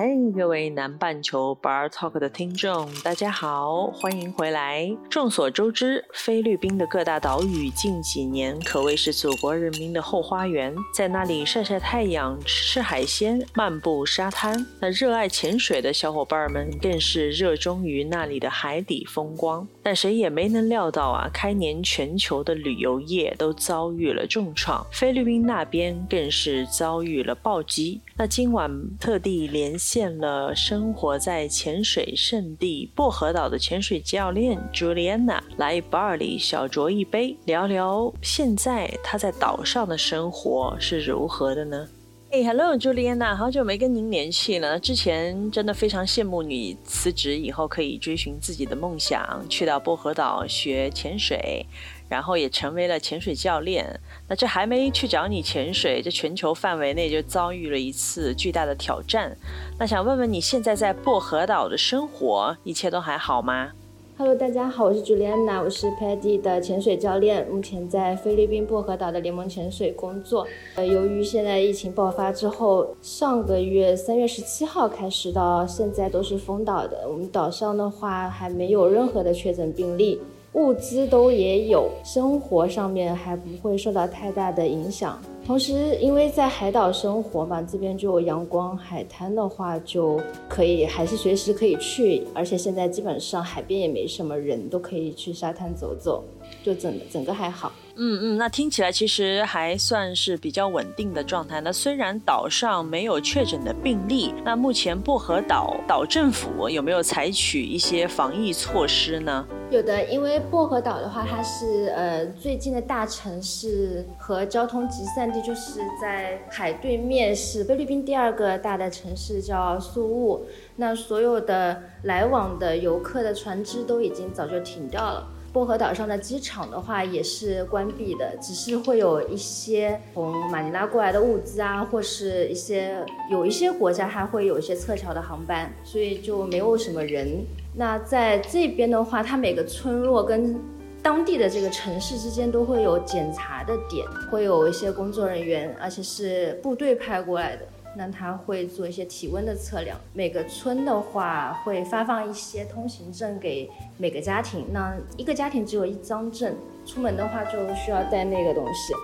嗨各位南半球 Bar Talk 的听众，大家好，欢迎回来。众所周知，菲律宾的各大岛屿近几年可谓是祖国人民的后花园，在那里晒晒太阳、吃吃海鲜、漫步沙滩。那热爱潜水的小伙伴们更是热衷于那里的海底风光。但谁也没能料到啊，开年全球的旅游业都遭遇了重创，菲律宾那边更是遭遇了暴击。那今晚特地连见了生活在潜水圣地薄荷岛的潜水教练 Juliana 来 Bar 里小酌一杯，聊聊现在她在岛上的生活是如何的呢？哎，Hello，Juliana，好久没跟您联系了。之前真的非常羡慕你辞职以后可以追寻自己的梦想，去到薄荷岛学潜水，然后也成为了潜水教练。那这还没去找你潜水，这全球范围内就遭遇了一次巨大的挑战。那想问问你现在在薄荷岛的生活，一切都还好吗？Hello，大家好，我是 Juliana，我是 Paddy 的潜水教练，目前在菲律宾薄荷岛的联盟潜水工作。呃，由于现在疫情爆发之后，上个月三月十七号开始到现在都是封岛的，我们岛上的话还没有任何的确诊病例。物资都也有，生活上面还不会受到太大的影响。同时，因为在海岛生活嘛，这边就有阳光，海滩的话就可以，还是随时可以去。而且现在基本上海边也没什么人，都可以去沙滩走走，就整整个还好。嗯嗯，那听起来其实还算是比较稳定的状态。那虽然岛上没有确诊的病例，那目前薄荷岛岛政府有没有采取一些防疫措施呢？有的，因为薄荷岛的话，它是呃最近的大城市和交通集散地，就是在海对面，是菲律宾第二个大的城市，叫宿务。那所有的来往的游客的船只都已经早就停掉了。薄荷岛上的机场的话也是关闭的，只是会有一些从马尼拉过来的物资啊，或是一些有一些国家还会有一些撤侨的航班，所以就没有什么人。那在这边的话，它每个村落跟当地的这个城市之间都会有检查的点，会有一些工作人员，而且是部队派过来的。那他会做一些体温的测量，每个村的话会发放一些通行证给每个家庭，那一个家庭只有一张证，出门的话就需要带那个东西。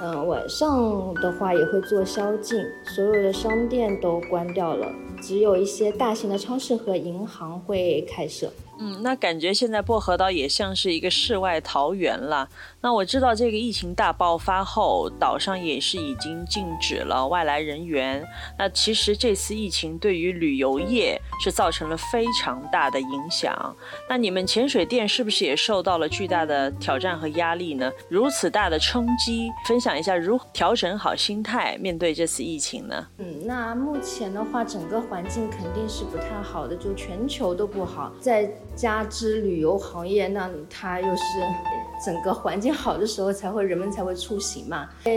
嗯，晚上的话也会做宵禁，所有的商店都关掉了，只有一些大型的超市和银行会开设。嗯，那感觉现在薄荷岛也像是一个世外桃源了。那我知道这个疫情大爆发后，岛上也是已经禁止了外来人员。那其实这次疫情对于旅游业是造成了非常大的影响。那你们潜水店是不是也受到了巨大的挑战和压力呢？如此大的冲击，分享一下如何调整好心态面对这次疫情呢？嗯，那目前的话，整个环境肯定是不太好的，就全球都不好，在。加之旅游行业，那它又是整个环境好的时候才会人们才会出行嘛。呃，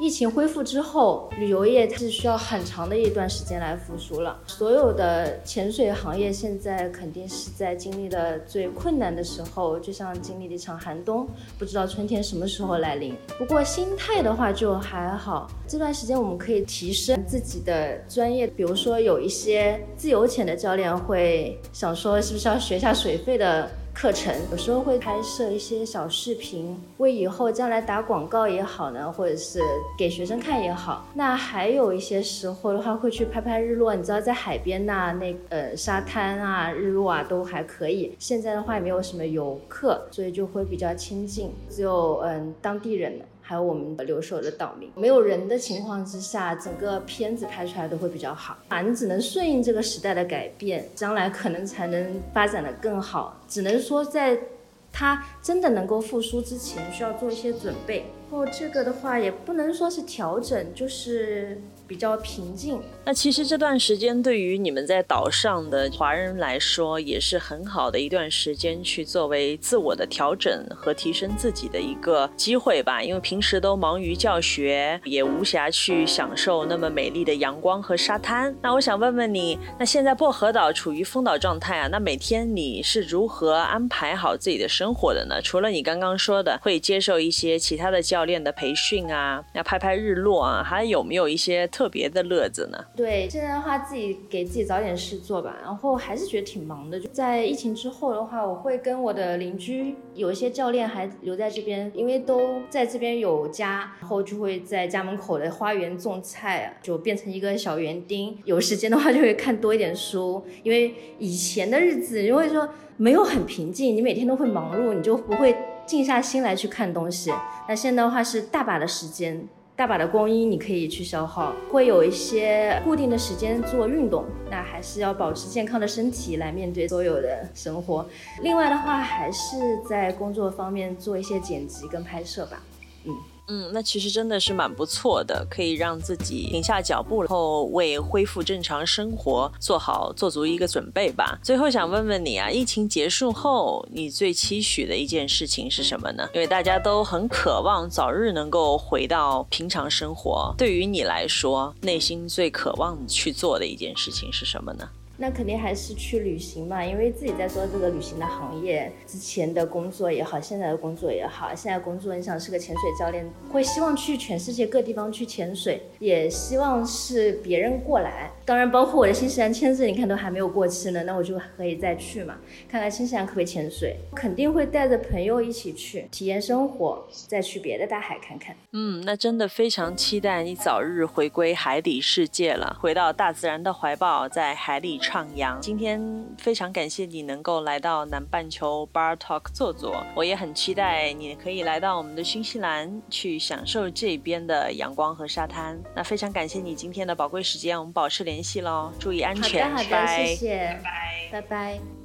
疫情恢复之后，旅游业是需要很长的一段时间来复苏了。所有的潜水行业现在肯定是在经历了最困难的时候，就像经历了一场寒冬，不知道春天什么时候来临。不过心态的话就还好，这段时间我们可以提升自己的专业，比如说有一些自由潜的教练会想说，是不是要学下。水费的课程，有时候会拍摄一些小视频，为以后将来打广告也好呢，或者是给学生看也好。那还有一些时候的话，会去拍拍日落。你知道，在海边呐、那呃沙滩啊，日落啊都还可以。现在的话也没有什么游客，所以就会比较亲近，只有嗯当地人。还有我们的留守的岛民，没有人的情况之下，整个片子拍出来都会比较好啊！你只能顺应这个时代的改变，将来可能才能发展的更好。只能说，在它真的能够复苏之前，需要做一些准备。然后，这个的话也不能说是调整，就是。比较平静。那其实这段时间对于你们在岛上的华人来说，也是很好的一段时间，去作为自我的调整和提升自己的一个机会吧。因为平时都忙于教学，也无暇去享受那么美丽的阳光和沙滩。那我想问问你，那现在薄荷岛处于封岛状态啊，那每天你是如何安排好自己的生活的呢？除了你刚刚说的会接受一些其他的教练的培训啊，要拍拍日落啊，还有没有一些特特别的乐子呢？对，现在的话自己给自己找点事做吧，然后还是觉得挺忙的。就在疫情之后的话，我会跟我的邻居有一些教练还留在这边，因为都在这边有家，然后就会在家门口的花园种菜，就变成一个小园丁。有时间的话就会看多一点书，因为以前的日子因为说没有很平静，你每天都会忙碌，你就不会。静下心来去看东西，那现在的话是大把的时间，大把的光阴你可以去消耗，会有一些固定的时间做运动，那还是要保持健康的身体来面对所有的生活。另外的话，还是在工作方面做一些剪辑跟拍摄吧，嗯。嗯，那其实真的是蛮不错的，可以让自己停下脚步，然后为恢复正常生活做好做足一个准备吧。最后想问问你啊，疫情结束后，你最期许的一件事情是什么呢？因为大家都很渴望早日能够回到平常生活，对于你来说，内心最渴望去做的一件事情是什么呢？那肯定还是去旅行嘛，因为自己在做这个旅行的行业，之前的工作也好，现在的工作也好，现在工作你想是个潜水教练，会希望去全世界各地方去潜水，也希望是别人过来。当然，包括我的新西兰签证，你看都还没有过期呢，那我就可以再去嘛，看看新西兰可不可以潜水。肯定会带着朋友一起去体验生活，再去别的大海看看。嗯，那真的非常期待你早日回归海底世界了，回到大自然的怀抱，在海里徜徉。今天非常感谢你能够来到南半球 Bar Talk 坐坐，我也很期待你可以来到我们的新西兰去享受这边的阳光和沙滩。那非常感谢你今天的宝贵时间，我们保持联系喽，注意安全，好的好的，拜拜谢谢，拜拜。拜拜。